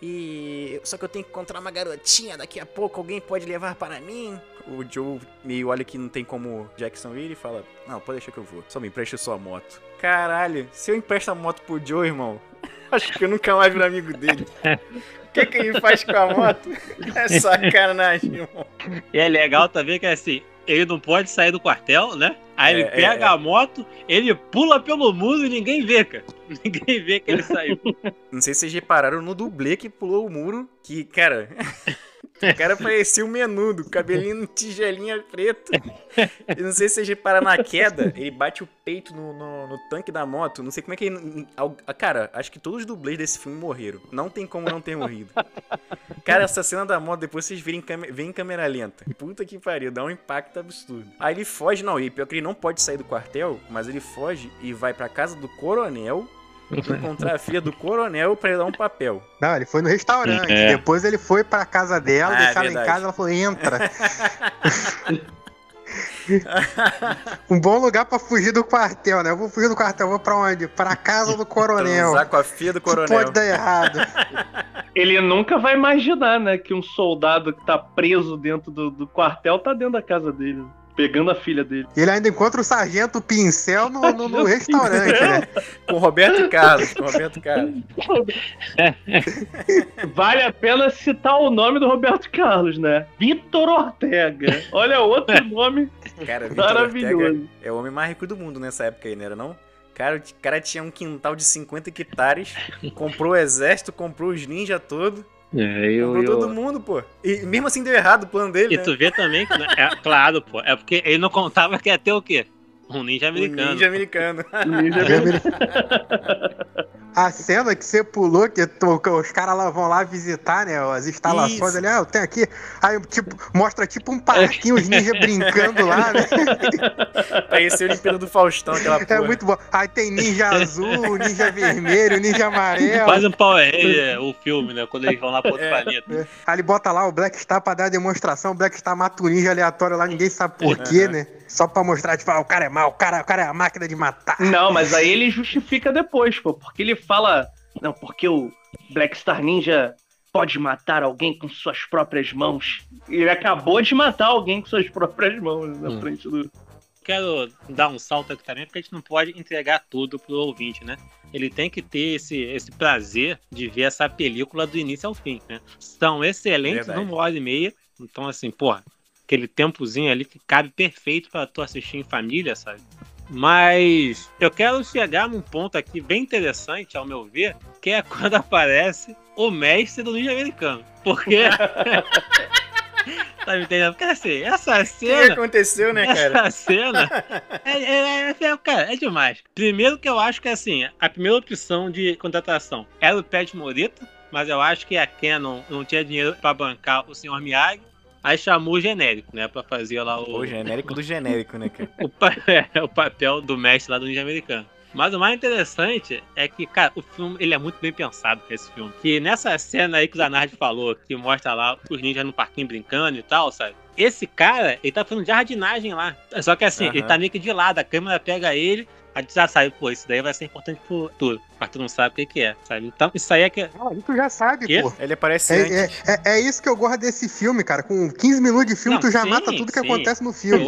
Speaker 3: E. Só que eu tenho que encontrar uma garotinha daqui a pouco, alguém pode levar para mim? O Joe meio olha que não tem como Jackson ir e fala: Não, pode deixar que eu vou. Só me empresta sua moto. Caralho, se eu empresto a moto pro Joe, irmão, acho que eu nunca mais viro amigo dele. O que, que ele faz com a moto? É sacanagem, irmão.
Speaker 4: E é legal também que assim, ele não pode sair do quartel, né? Aí
Speaker 3: É,
Speaker 4: ele
Speaker 3: é,
Speaker 4: pega
Speaker 3: é.
Speaker 4: a moto, ele pula pelo muro e ninguém vê, cara. Ninguém vê que ele saiu.
Speaker 3: Não sei se vocês repararam no dublê que pulou o muro, que, cara. O cara parecia um menudo, cabelinho tigelinha preto. E não sei se vocês repararam na queda, ele bate o peito no, no, no tanque da moto. Não sei como é que ele. Cara, acho que todos os dublês desse filme morreram. Não tem como não ter morrido. Cara, essa cena da moto, depois vocês virem em câmera, veem em câmera lenta. Puta que pariu, dá um impacto absurdo. Aí ele foge, não, e pior que ele não pode sair do quartel, mas ele foge e vai pra casa do coronel encontrar a filha do coronel pra ele dar um papel.
Speaker 6: Não, ele foi no restaurante.
Speaker 4: É.
Speaker 6: Depois ele foi pra casa dela,
Speaker 3: Ah,
Speaker 6: deixar ela em casa, ela falou: entra. um bom lugar pra fugir do quartel, né? Eu vou fugir do quartel, vou pra onde? Pra casa do coronel.
Speaker 3: Transar com a filha do coronel.
Speaker 6: pode dar errado.
Speaker 5: Ele nunca vai imaginar, né, que um soldado que tá preso dentro do, do quartel tá dentro da casa dele, pegando a filha dele.
Speaker 6: Ele ainda encontra o sargento Pincel no, no- no restaurante, né?
Speaker 3: Com Roberto Carlos, com Roberto Carlos.
Speaker 5: Vale a pena citar o nome do Roberto Carlos, né? Vitor Ortega. Olha outro nome
Speaker 3: Cara,
Speaker 5: maravilhoso.
Speaker 3: é o homem mais rico do mundo nessa época aí, não era não? Cara, o cara tinha um quintal de 50 hectares, comprou o exército, comprou os ninjas todos,
Speaker 4: É, eu,
Speaker 3: comprou
Speaker 4: eu...
Speaker 3: todo mundo, pô. E mesmo assim deu errado o plano dele,
Speaker 4: E
Speaker 3: né?
Speaker 4: tu vê também que, né, é, claro, pô, é porque ele não contava que ia ter o quê? Um ninja
Speaker 3: O
Speaker 4: americano.
Speaker 3: ninja americano.
Speaker 6: A cena que você pulou, que tu- que os caras lá vão lá visitar, né? As instalações
Speaker 3: Isso.
Speaker 6: ali, ah, eu tenho aqui. Aí, tipo, mostra tipo um parquinho, os ninjas brincando lá, né?
Speaker 3: Parecia o Olimpíada do Faustão, aquela porra.
Speaker 6: É muito bom. Aí tem ninja azul, ninja vermelho, ninja amarelo.
Speaker 4: Quase um Power Ranger, o filme, né? Quando eles vão lá pro outro
Speaker 3: É.
Speaker 4: planeta.
Speaker 6: Aí ele bota lá o Black Star pra dar a demonstração, o Black Star mata o ninja aleatório lá, ninguém sabe por quê, né? Só pra mostrar, tipo, ah, o cara é mau, o cara, o cara é a máquina de matar.
Speaker 5: Não, mas aí ele justifica depois, pô, porque ele fala, não, porque o Black Star Ninja pode matar alguém com suas próprias mãos. Ele acabou de matar alguém com suas próprias mãos na
Speaker 4: Hum.
Speaker 5: frente do.
Speaker 4: Quero dar um salto aqui também, porque a gente não pode entregar tudo pro ouvinte, né? Ele tem que ter esse, esse prazer de ver essa película do início ao fim, né? São excelentes
Speaker 3: Verdade.
Speaker 4: numa hora e meia. Então, assim, porra, aquele tempozinho ali que cabe perfeito pra tu assistir em família, sabe? Mas eu quero chegar num ponto aqui bem interessante, ao meu ver, que é quando aparece o mestre do ninja americano. Porque. tá me entendendo? Porque assim, essa
Speaker 3: O que
Speaker 4: cena.
Speaker 3: aconteceu, né, cara?
Speaker 4: Essa cena é, é- é- é- cara, é demais. Primeiro que eu acho que assim, a primeira opção de contratação era o Pet Morita, mas eu acho que a Canon não tinha dinheiro pra bancar o Sr. Miyagi. Aí chamou o genérico, né? Pra fazer lá o,
Speaker 3: O genérico do genérico, né, cara?
Speaker 4: o, pa- é, o papel do mestre lá do Ninja Americano. Mas o mais interessante é que, cara, o filme ele é muito bem pensado pra esse filme. Que nessa cena aí que o Zanardi falou, que mostra lá os ninjas no parquinho brincando e tal, sabe? Esse cara, ele tá fazendo jardinagem lá. Só que assim,
Speaker 3: Aham.
Speaker 4: ele tá meio que de lado, a câmera pega ele, a gente já sabe, pô, isso daí vai ser importante pro tudo. Mas tu não sabe o que, que é, sabe? Então, isso aí é que.
Speaker 6: Ah, tu já sabe,
Speaker 4: Quê?
Speaker 6: pô.
Speaker 3: Ele aparece
Speaker 6: É, é, é, é isso que eu gosto desse filme, cara. Com 15 minutos de filme,
Speaker 4: Não,
Speaker 6: tu já
Speaker 4: sim,
Speaker 6: mata tudo que
Speaker 4: sim.
Speaker 6: acontece no filme.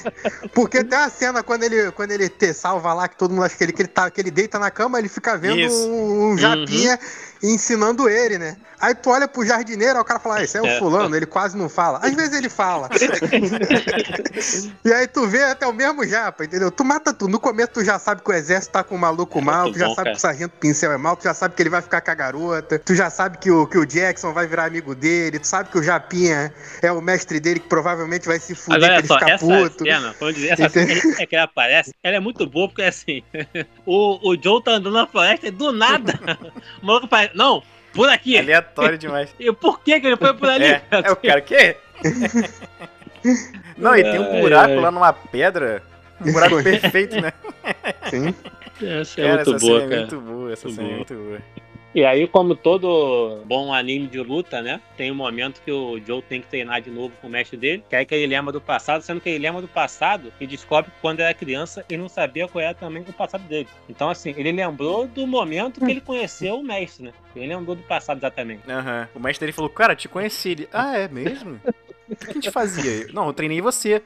Speaker 6: Porque tem uma cena quando ele, quando ele te salva lá, que todo mundo acha que ele, que ele, tá, que ele deita na cama, ele fica vendo
Speaker 3: Isso.
Speaker 6: um, um japinha ensinando ele, né? Aí tu olha pro jardineiro, aí o cara fala, ah, esse é o
Speaker 4: É.
Speaker 6: fulano, ele quase não fala. Às vezes ele fala. e aí tu vê até o mesmo japa, entendeu? Tu mata tudo. No começo tu já sabe que o exército tá com um maluco mal, tu já
Speaker 4: bom,
Speaker 6: sabe
Speaker 4: cara.
Speaker 6: Que sargento pincel é mal, tu já sabe que ele vai ficar com a garota, tu já sabe que o, que o Jackson vai virar amigo dele, tu sabe que o Japinha é o mestre dele, que provavelmente vai se fuder
Speaker 4: Agora,
Speaker 6: pra ele
Speaker 4: só,
Speaker 6: ficar
Speaker 4: essa
Speaker 6: puto.
Speaker 4: cena, vamos dizer, essa cena
Speaker 6: Entendeu?
Speaker 4: que- é que ela aparece, ela é muito boa, porque assim, o, o Joe tá andando na floresta e do nada, o maluco faz, não, por aqui.
Speaker 3: Aleatório demais.
Speaker 4: E por que que ele foi por ali?
Speaker 3: É, é o cara o quê? Não, e tem um
Speaker 4: Ai,
Speaker 3: buraco
Speaker 4: ai.
Speaker 3: lá numa pedra. Um buraco perfeito, né?
Speaker 6: Sim.
Speaker 4: Essa é
Speaker 3: Cara,
Speaker 4: muito
Speaker 3: essa
Speaker 4: boa,
Speaker 3: é
Speaker 4: cara.
Speaker 3: muito boa, essa
Speaker 4: Muito
Speaker 3: cena é
Speaker 4: boa.
Speaker 3: muito boa.
Speaker 4: E aí, como todo bom anime de luta, né? Tem um momento que o Joe tem que treinar de novo com o mestre dele, que é que ele lembra do passado, sendo que ele lembra do passado e descobre que quando era criança ele não sabia qual era também o passado dele. Então, assim, ele lembrou do momento que ele conheceu o mestre, né? Ele lembrou do passado exatamente.
Speaker 3: Aham. O mestre dele falou, cara, te conheci. Ele, ah, é mesmo? O que a gente fazia? Não, eu treinei você.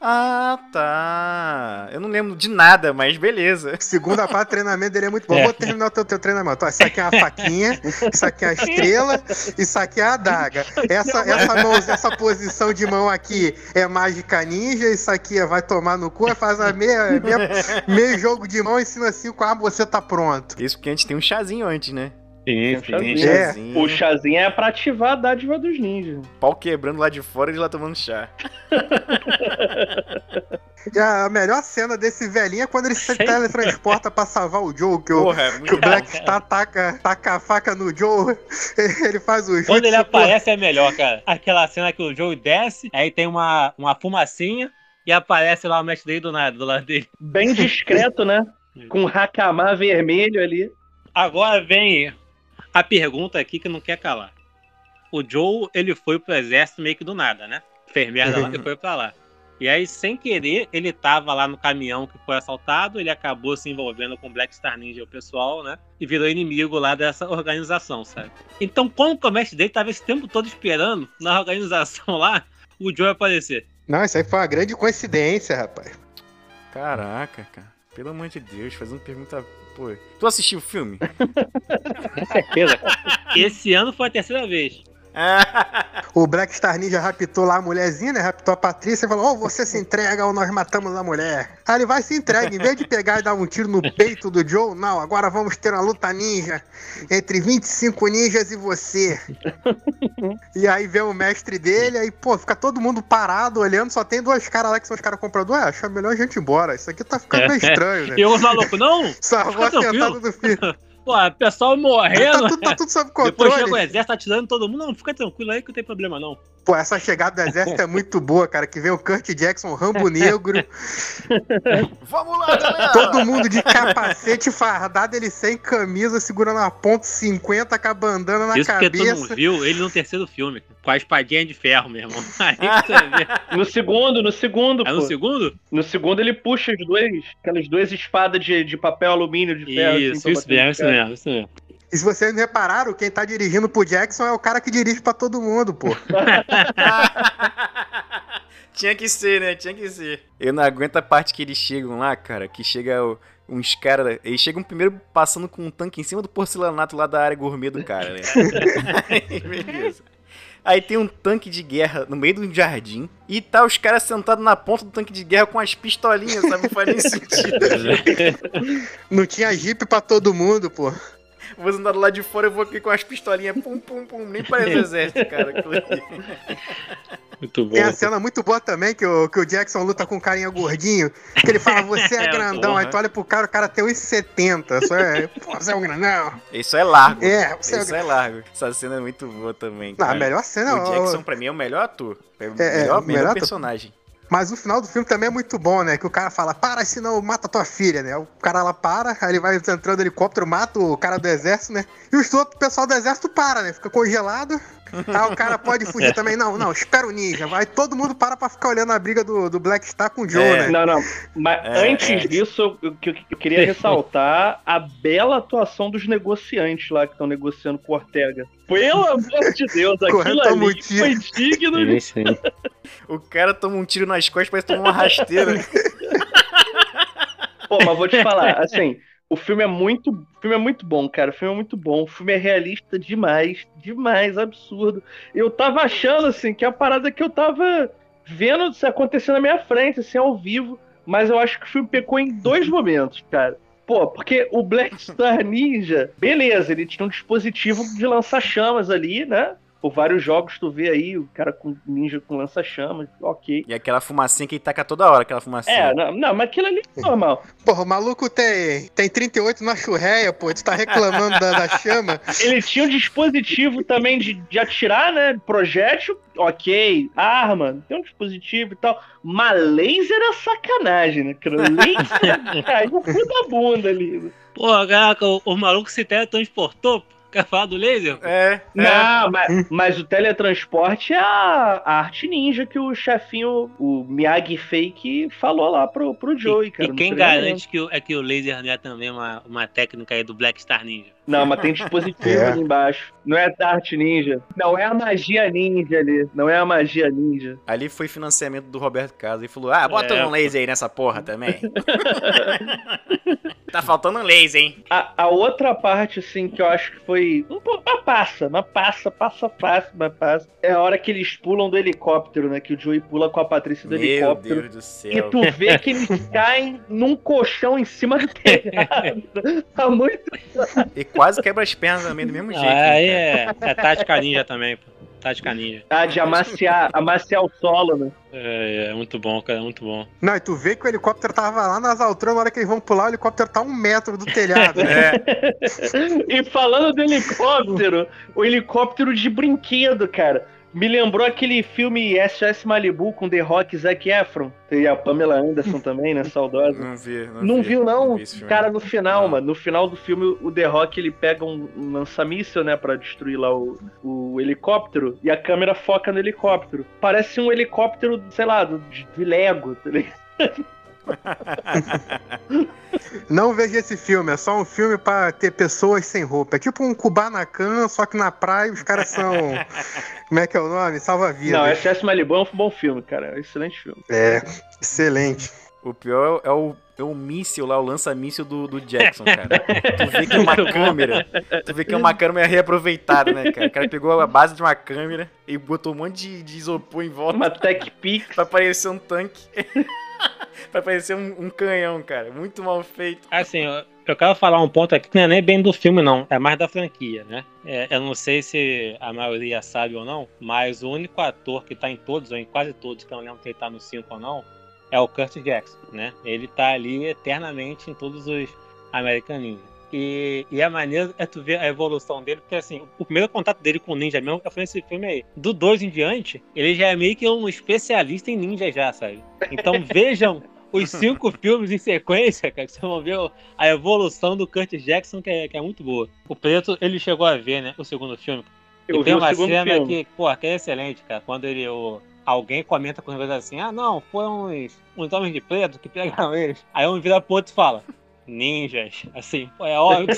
Speaker 3: Ah, tá. Eu não lembro de nada, mas beleza.
Speaker 6: Segunda parte do treinamento dele é muito bom.
Speaker 4: É.
Speaker 6: Vou terminar o teu, teu treinamento. Ó, isso aqui é uma faquinha, isso aqui é a estrela, isso aqui é a adaga. Essa, essa, mão, essa posição de mão aqui é mágica ninja, isso aqui é vai tomar no cu, faz a meia, meia- meio jogo de mão, ensina assim com a arma, você tá pronto.
Speaker 3: Isso porque a gente tem um chazinho antes, né?
Speaker 4: Sim,
Speaker 5: sim.
Speaker 6: É.
Speaker 3: chazinho.
Speaker 5: O chazinho é pra ativar a dádiva dos ninjas.
Speaker 3: Pau quebrando lá de fora e ele lá tomando chá.
Speaker 6: E a melhor cena desse velhinho é quando ele se teletransporta pra salvar o Joe, que o,
Speaker 3: Porra, é
Speaker 6: que
Speaker 3: muito
Speaker 6: o Black Star taca, taca a faca no Joe, ele faz o
Speaker 4: Quando ele
Speaker 6: jutsu, pô.
Speaker 4: aparece é melhor, cara. Aquela cena que o Joe desce, aí tem uma, uma fumacinha e aparece lá o mestre dele do nada, do lado dele.
Speaker 5: Bem discreto, né? Com um hakama vermelho ali.
Speaker 4: Agora vem a pergunta aqui que não quer calar. O Joe, ele foi pro exército meio que do nada, né? Fez merda lá e foi pra lá. E aí, sem querer, ele tava lá no caminhão que foi assaltado, ele acabou se envolvendo com Black Star Ninja e o pessoal, né? E virou inimigo lá dessa organização, sabe? Então, como o mestre dele tava esse tempo todo esperando na organização lá, o Joe aparecer.
Speaker 6: Não, isso aí foi uma grande coincidência, rapaz.
Speaker 3: Caraca, cara. Pelo amor de Deus, fazendo pergunta. Pô. Tu assistiu o filme?
Speaker 5: Com certeza.
Speaker 4: Esse ano foi a terceira vez.
Speaker 6: O Black Star Ninja raptou lá a mulherzinha, né? Raptou a Patrícia e falou: Ou você se entrega ou nós matamos a mulher. Aí ele vai se entrega. Em vez de pegar e dar um tiro no peito do Joe, não, agora vamos ter uma luta ninja entre 25 ninjas e você. E aí vem o mestre dele, aí, pô, fica todo mundo parado olhando, só tem dois caras lá que são os caras compradores. É, acho melhor a gente ir embora. Isso aqui tá ficando meio estranho, né?
Speaker 4: E os malucos, não?
Speaker 6: Só vou sentado do filho.
Speaker 4: Pô, o pessoal
Speaker 6: Tá
Speaker 4: morrendo.
Speaker 6: tudo, tá tudo sob
Speaker 4: Depois
Speaker 6: controle.
Speaker 4: chega o exército atirando todo mundo. Não, fica tranquilo aí que não tem problema, não.
Speaker 6: Pô, essa chegada do exército é muito boa, cara. Que vem o Kurt Jackson, Rambo Negro,
Speaker 3: Vamos lá, galera!
Speaker 6: todo mundo de capacete fardado, ele sem camisa, segurando uma ponta 50 com a bandana na
Speaker 4: Isso porque tu
Speaker 6: cabeça.
Speaker 4: não viu ele no terceiro filme. Com a espadinha de ferro, meu irmão. Aí que você vê.
Speaker 5: No segundo, no segundo,
Speaker 4: Aí
Speaker 5: pô.
Speaker 4: no segundo?
Speaker 5: No segundo ele puxa os dois, aquelas duas espadas de, de papel alumínio de ferro.
Speaker 4: Isso,
Speaker 5: assim,
Speaker 4: isso isso
Speaker 5: cara.
Speaker 4: Mesmo, isso mesmo.
Speaker 6: E se vocês não repararam, quem tá dirigindo pro Jackson é o cara que dirige pra todo mundo, pô.
Speaker 3: Tinha que ser, né? Tinha que ser. Eu não aguento a parte que eles chegam lá, cara. Que chega o- uns caras. Eles chegam primeiro passando com um tanque em cima do porcelanato lá da área gourmet do cara, né? Beleza. Aí tem um tanque de guerra no meio de um jardim. E tá os caras sentados na ponta do tanque de guerra com as pistolinhas, sabe? Não faz nem sentido.
Speaker 6: Não tinha jipe pra todo mundo, pô.
Speaker 3: Vou andar do lado de fora, eu vou aqui com as pistolinhas. Pum, pum, pum. Nem parece exército, cara.
Speaker 4: Muito bom.
Speaker 6: Tem a cena muito boa também, que o, que o Jackson luta com um carinha gordinho, que ele fala, você é
Speaker 4: É,
Speaker 6: grandão,
Speaker 4: porra.
Speaker 6: aí tu olha pro cara, o cara tem 1,70, só é, pô, você é um grandão.
Speaker 3: Isso é largo.
Speaker 6: É, você é,
Speaker 3: Isso é largo. Essa cena é muito boa também.
Speaker 6: Não, a
Speaker 3: cara.
Speaker 6: melhor cena
Speaker 3: O
Speaker 6: ó,
Speaker 3: Jackson, pra mim, é o melhor ator. É o
Speaker 6: É, é,
Speaker 3: melhor,
Speaker 6: o
Speaker 3: melhor
Speaker 6: melhor ator. Mas o final do filme também é muito bom, né? Que o cara fala, para, senão mata tua filha, né? O cara lá para, aí ele vai entrando no helicóptero, mata o cara do exército, né? E os outros, o pessoal do exército para, né? Fica congelado. Aí o cara pode fugir também. Não, não, espera o ninja. Vai todo mundo para pra ficar olhando a briga do, do Black Star com o Joe,
Speaker 3: É.
Speaker 6: né?
Speaker 5: Não, não. Mas
Speaker 3: É,
Speaker 5: antes
Speaker 3: é.
Speaker 5: disso, eu, eu- eu queria ressaltar a bela atuação dos negociantes lá que estão negociando com o Ortega. Pelo amor de Deus, aquilo ali
Speaker 6: motivo.
Speaker 5: foi digno de...
Speaker 4: Sim, sim.
Speaker 3: O cara toma um tiro nas costas, parece tomar uma rasteira.
Speaker 5: Pô, mas vou te falar, assim, o filme é muito, o filme é muito bom, cara. O filme é muito bom. O filme é realista demais, demais, absurdo. Eu tava achando assim que a parada que eu tava vendo isso acontecer na minha frente, assim, ao vivo, mas eu acho que o filme pecou em dois momentos, cara. Pô, porque o Black Star Ninja, beleza, ele tinha um dispositivo de lança-chamas ali, né? Por vários jogos tu vê aí o cara com ninja com lança-chamas, ok.
Speaker 3: E aquela fumacinha que ele taca toda hora, aquela fumacinha.
Speaker 5: É, não, não, mas aquilo ali é normal.
Speaker 6: Porra, o maluco tem, tem 38 na churreia, pô. Tu tá reclamando da, da chama.
Speaker 5: Ele tinha um dispositivo também de, de atirar, né? Projétil, ok. Arma, tem um dispositivo e tal. Mas laser é sacanagem, né? cara? Laser caiu o cu da bunda ali.
Speaker 4: Pô, caraca, o, o maluco se teletransportou. Quer falar do laser?
Speaker 3: É, é.
Speaker 5: Não, mas, mas o teletransporte é a, a arte ninja que o chefinho, o Miyagi Fake, falou lá pro, pro Joey, cara.
Speaker 4: e quem garante que, o- é que o laser não é também uma, uma técnica aí do Black Star Ninja?
Speaker 5: Não, mas tem dispositivo
Speaker 6: É.
Speaker 5: ali embaixo. Não é a arte ninja. Não é a magia ninja ali. Não é a magia ninja.
Speaker 3: Ali foi financiamento do Roberto Carlos. Ele falou: Ah, bota
Speaker 4: É,
Speaker 3: um laser aí nessa porra também. tá faltando um laser, hein?
Speaker 5: A, a outra parte, assim, que eu acho que foi um pouco uma passa, uma passa, passa fácil, uma passa. É a hora que eles pulam do helicóptero, né? Que o Joey pula com a Patrícia do
Speaker 3: Meu
Speaker 5: helicóptero.
Speaker 3: Deus do
Speaker 5: E
Speaker 3: céu.
Speaker 5: tu vê que eles caem num colchão em cima do telhado. Tá muito.
Speaker 3: E quase quebra as pernas também do mesmo jeito.
Speaker 4: Ah,
Speaker 3: né,
Speaker 4: é, é tática ninja também, pô. Tática ninja.
Speaker 5: Ah, de amaciar, amaciar o solo, né?
Speaker 4: É, é muito bom, cara, muito bom.
Speaker 6: Não, e tu vê que o helicóptero tava lá nas alturas, na hora que eles vão pular, o helicóptero tá um metro do telhado, né?
Speaker 3: É,
Speaker 5: E falando do helicóptero, o helicóptero de brinquedo, cara. Me lembrou aquele filme SOS Malibu com The Rock e Zac Efron. E a Pamela Anderson também, né? Saudosa.
Speaker 3: Não vi, não,
Speaker 5: Não
Speaker 3: vi,
Speaker 5: viu, não?
Speaker 3: vi esse filme.
Speaker 5: Cara, no final,
Speaker 3: Não.
Speaker 5: mano, no final do filme, o The Rock ele pega um, um lança-míssel, né, pra destruir lá o, o helicóptero, e a câmera foca no helicóptero. Parece um helicóptero, sei lá, de, de Lego, tá ligado?
Speaker 6: Não veja esse filme, é só um filme pra ter pessoas sem roupa. É tipo um Kubanacan, só que na praia os caras são. Como é que é o nome? Salva-vidas.
Speaker 5: Não, SOS Malibu é um bom filme, cara. É um excelente filme.
Speaker 6: É, excelente.
Speaker 3: O pior é o, é o míssil lá, o lança-míssil do, do Jackson, cara. Tu vê que é uma câmera. Tu vê que é uma câmera reaproveitada, né, cara? O cara pegou a base de uma câmera e botou um monte de, de isopor em volta
Speaker 5: Uma Tech Pix.
Speaker 3: pra parecer um tanque. pra parecer um, um canhão, cara. Muito mal feito.
Speaker 4: Assim, eu, eu quero falar um ponto aqui que não é nem bem do filme, não. É mais da franquia, né? É, eu não sei se a maioria sabe ou não, mas o único ator que tá em todos, ou em quase todos, que eu não lembro se ele tá no 5 ou não, é o Kurt Jackson, né? Ele tá ali eternamente em todos os American Ninja. E, e a maneira é tu ver a evolução dele, porque assim, o primeiro contato dele com o ninja mesmo foi nesse filme aí. Do 2 em diante, ele já é meio que um especialista em ninja já, sabe? Então vejam os cinco filmes em sequência, cara, que vocês vão ver a evolução do Kurt Jackson, que é, que é muito boa. O Preto, ele chegou a ver, né, o segundo filme.
Speaker 5: Eu
Speaker 4: e tem uma cena
Speaker 5: filme.
Speaker 4: que, pô, que é excelente, cara. Quando ele, o, alguém comenta com coisa assim, ah, não, foi uns, uns homens de preto que pegaram eles. Aí um vira pro outro e fala, ninjas. Assim, pô, é óbvio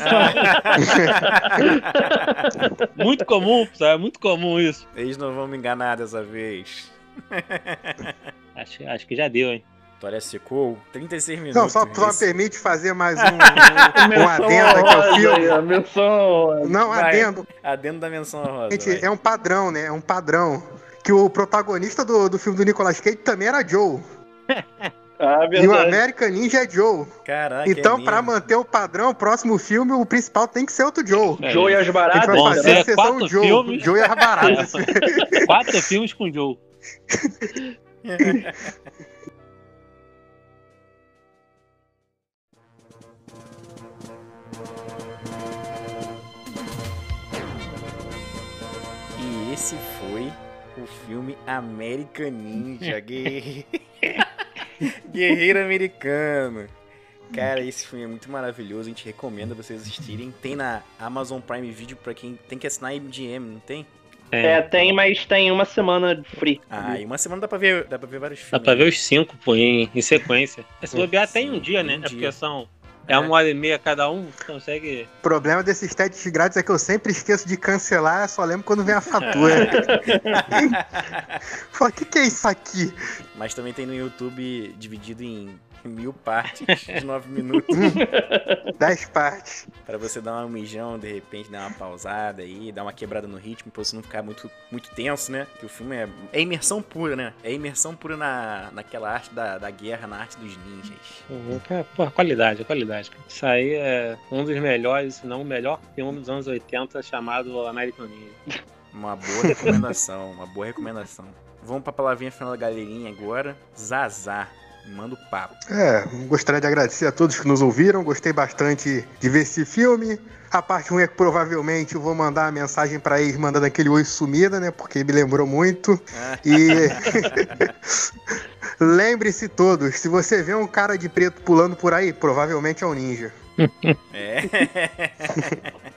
Speaker 4: muito comum, sabe? É muito comum isso.
Speaker 3: Eles não vão me enganar dessa vez.
Speaker 4: Acho, acho que já deu, hein?
Speaker 3: Vitória secou 36 minutos.
Speaker 6: Não, só, só permite fazer mais um, um, um adendo aqui ao filme.
Speaker 5: A menção
Speaker 6: Não,
Speaker 3: Vai.
Speaker 6: adendo.
Speaker 3: Adendo da menção rosa.
Speaker 6: Gente, é um padrão, né? É um padrão. Que o protagonista do, do filme do Nicolas Cage também era Joe.
Speaker 5: Ah,
Speaker 6: E o. American Ninja é Joe.
Speaker 3: Caraca,
Speaker 6: Então,
Speaker 3: é
Speaker 6: pra
Speaker 3: mesmo.
Speaker 6: manter o padrão, o próximo filme, o principal tem que ser outro Joe.
Speaker 4: É
Speaker 5: Joe e as baratas.
Speaker 6: vai
Speaker 4: Vão
Speaker 6: fazer a sessão
Speaker 4: quatro
Speaker 6: Joe.
Speaker 4: filmes.
Speaker 6: Joe e as baratas.
Speaker 4: Quatro filmes com Joe.
Speaker 3: E esse foi o filme American Ninja, guerreiro, guerreiro americano. Cara, esse filme é muito maravilhoso, a gente recomenda vocês assistirem. Tem na Amazon Prime Video pra quem tem que assinar MGM, não tem?
Speaker 5: É, tem, mas tem uma semana free.
Speaker 3: Ah, e uma semana dá pra ver, dá pra ver vários
Speaker 4: Dá
Speaker 3: filmes.
Speaker 4: pra ver os cinco, pô, em, em sequência. Se bobear até em um dia, né?
Speaker 3: um
Speaker 4: é
Speaker 3: dia.
Speaker 4: porque são. É uma hora e meia cada um, consegue.
Speaker 6: O problema desses testes grátis é que eu sempre esqueço de cancelar, só lembro quando vem a fatura. Fala, o que, que é isso aqui?
Speaker 3: Mas também tem no YouTube dividido em mil partes de nove minutos.
Speaker 6: Dez partes.
Speaker 3: Pra você dar um mijão, de repente dar uma pausada aí, dar uma quebrada no ritmo, pra você não ficar muito, muito tenso, né? Que o filme é, é imersão pura, né? É imersão pura na, naquela arte da, da guerra, na arte dos ninjas.
Speaker 4: Uhum, cara, Pô, qualidade, qualidade. cara. Isso aí é um dos melhores, se não o melhor filme dos anos 80 chamado American Ninja.
Speaker 3: Uma boa recomendação, uma boa recomendação. Vamos pra palavrinha final da galerinha agora. Zazá. Manda o papo.
Speaker 6: É, gostaria de agradecer a todos que nos ouviram. Gostei bastante de ver esse filme. A parte ruim é que provavelmente eu vou mandar a mensagem pra eles mandando aquele oi sumida, né? Porque me lembrou muito. E lembre-se todos, se você vê um cara de preto pulando por aí, provavelmente é um ninja.
Speaker 3: É.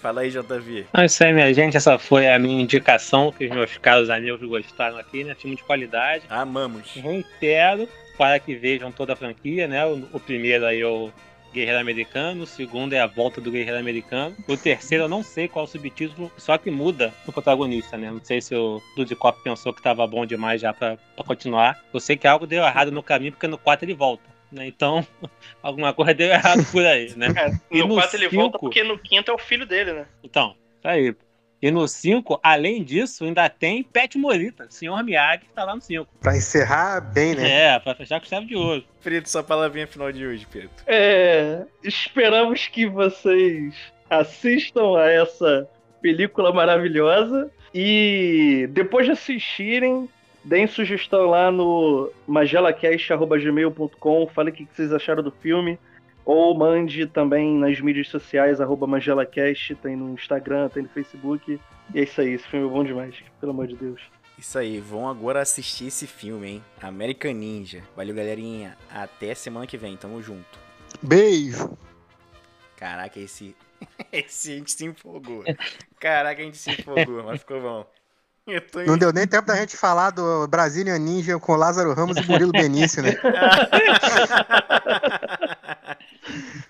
Speaker 3: Fala aí, JV.
Speaker 4: É isso aí, minha gente. Essa foi a minha indicação que os meus caros amigos gostaram aqui, né? Filme de qualidade.
Speaker 3: Amamos.
Speaker 4: Reitero para que vejam toda a franquia, né? O, o primeiro aí é o Guerreiro Americano, o segundo é a volta do Guerreiro Americano. O terceiro eu não sei qual o subtítulo, só que muda o protagonista, né? Não sei se o Dudikoff pensou que tava bom demais já pra, pra continuar. Eu sei que algo deu errado no caminho, porque no 4 ele volta. Né? Então, alguma coisa deu errado por aí, né? E
Speaker 5: no
Speaker 4: no
Speaker 5: 4 ele
Speaker 4: cinco-
Speaker 5: volta porque no quinto é o filho dele, né?
Speaker 4: Então, tá aí. E no 5, além disso, ainda tem Pet Morita, Senhor Miyagi, que tá lá no 5.
Speaker 6: Pra encerrar bem, né?
Speaker 4: É, pra fechar com chave de ouro.
Speaker 3: Preto, sua palavrinha final de hoje, Preto.
Speaker 5: É, esperamos que vocês assistam a essa película maravilhosa e depois de assistirem, deem sugestão lá no magelacast.gmail.com, fale o que vocês acharam do filme. Ou mande também nas mídias sociais, arroba magelacast, tem no Instagram, tem no Facebook. E é isso aí, esse filme é bom demais, pelo amor de Deus.
Speaker 3: Isso aí, vão agora assistir esse filme, hein? American Ninja. Valeu, galerinha. Até semana que vem, tamo junto.
Speaker 6: Beijo.
Speaker 3: Caraca, esse. Esse a gente se empolgou. Caraca, a gente se empolgou, mas ficou bom. Tô...
Speaker 6: Não deu nem tempo da gente falar do Brasília Ninja com Lázaro Ramos e Murilo Benício, né?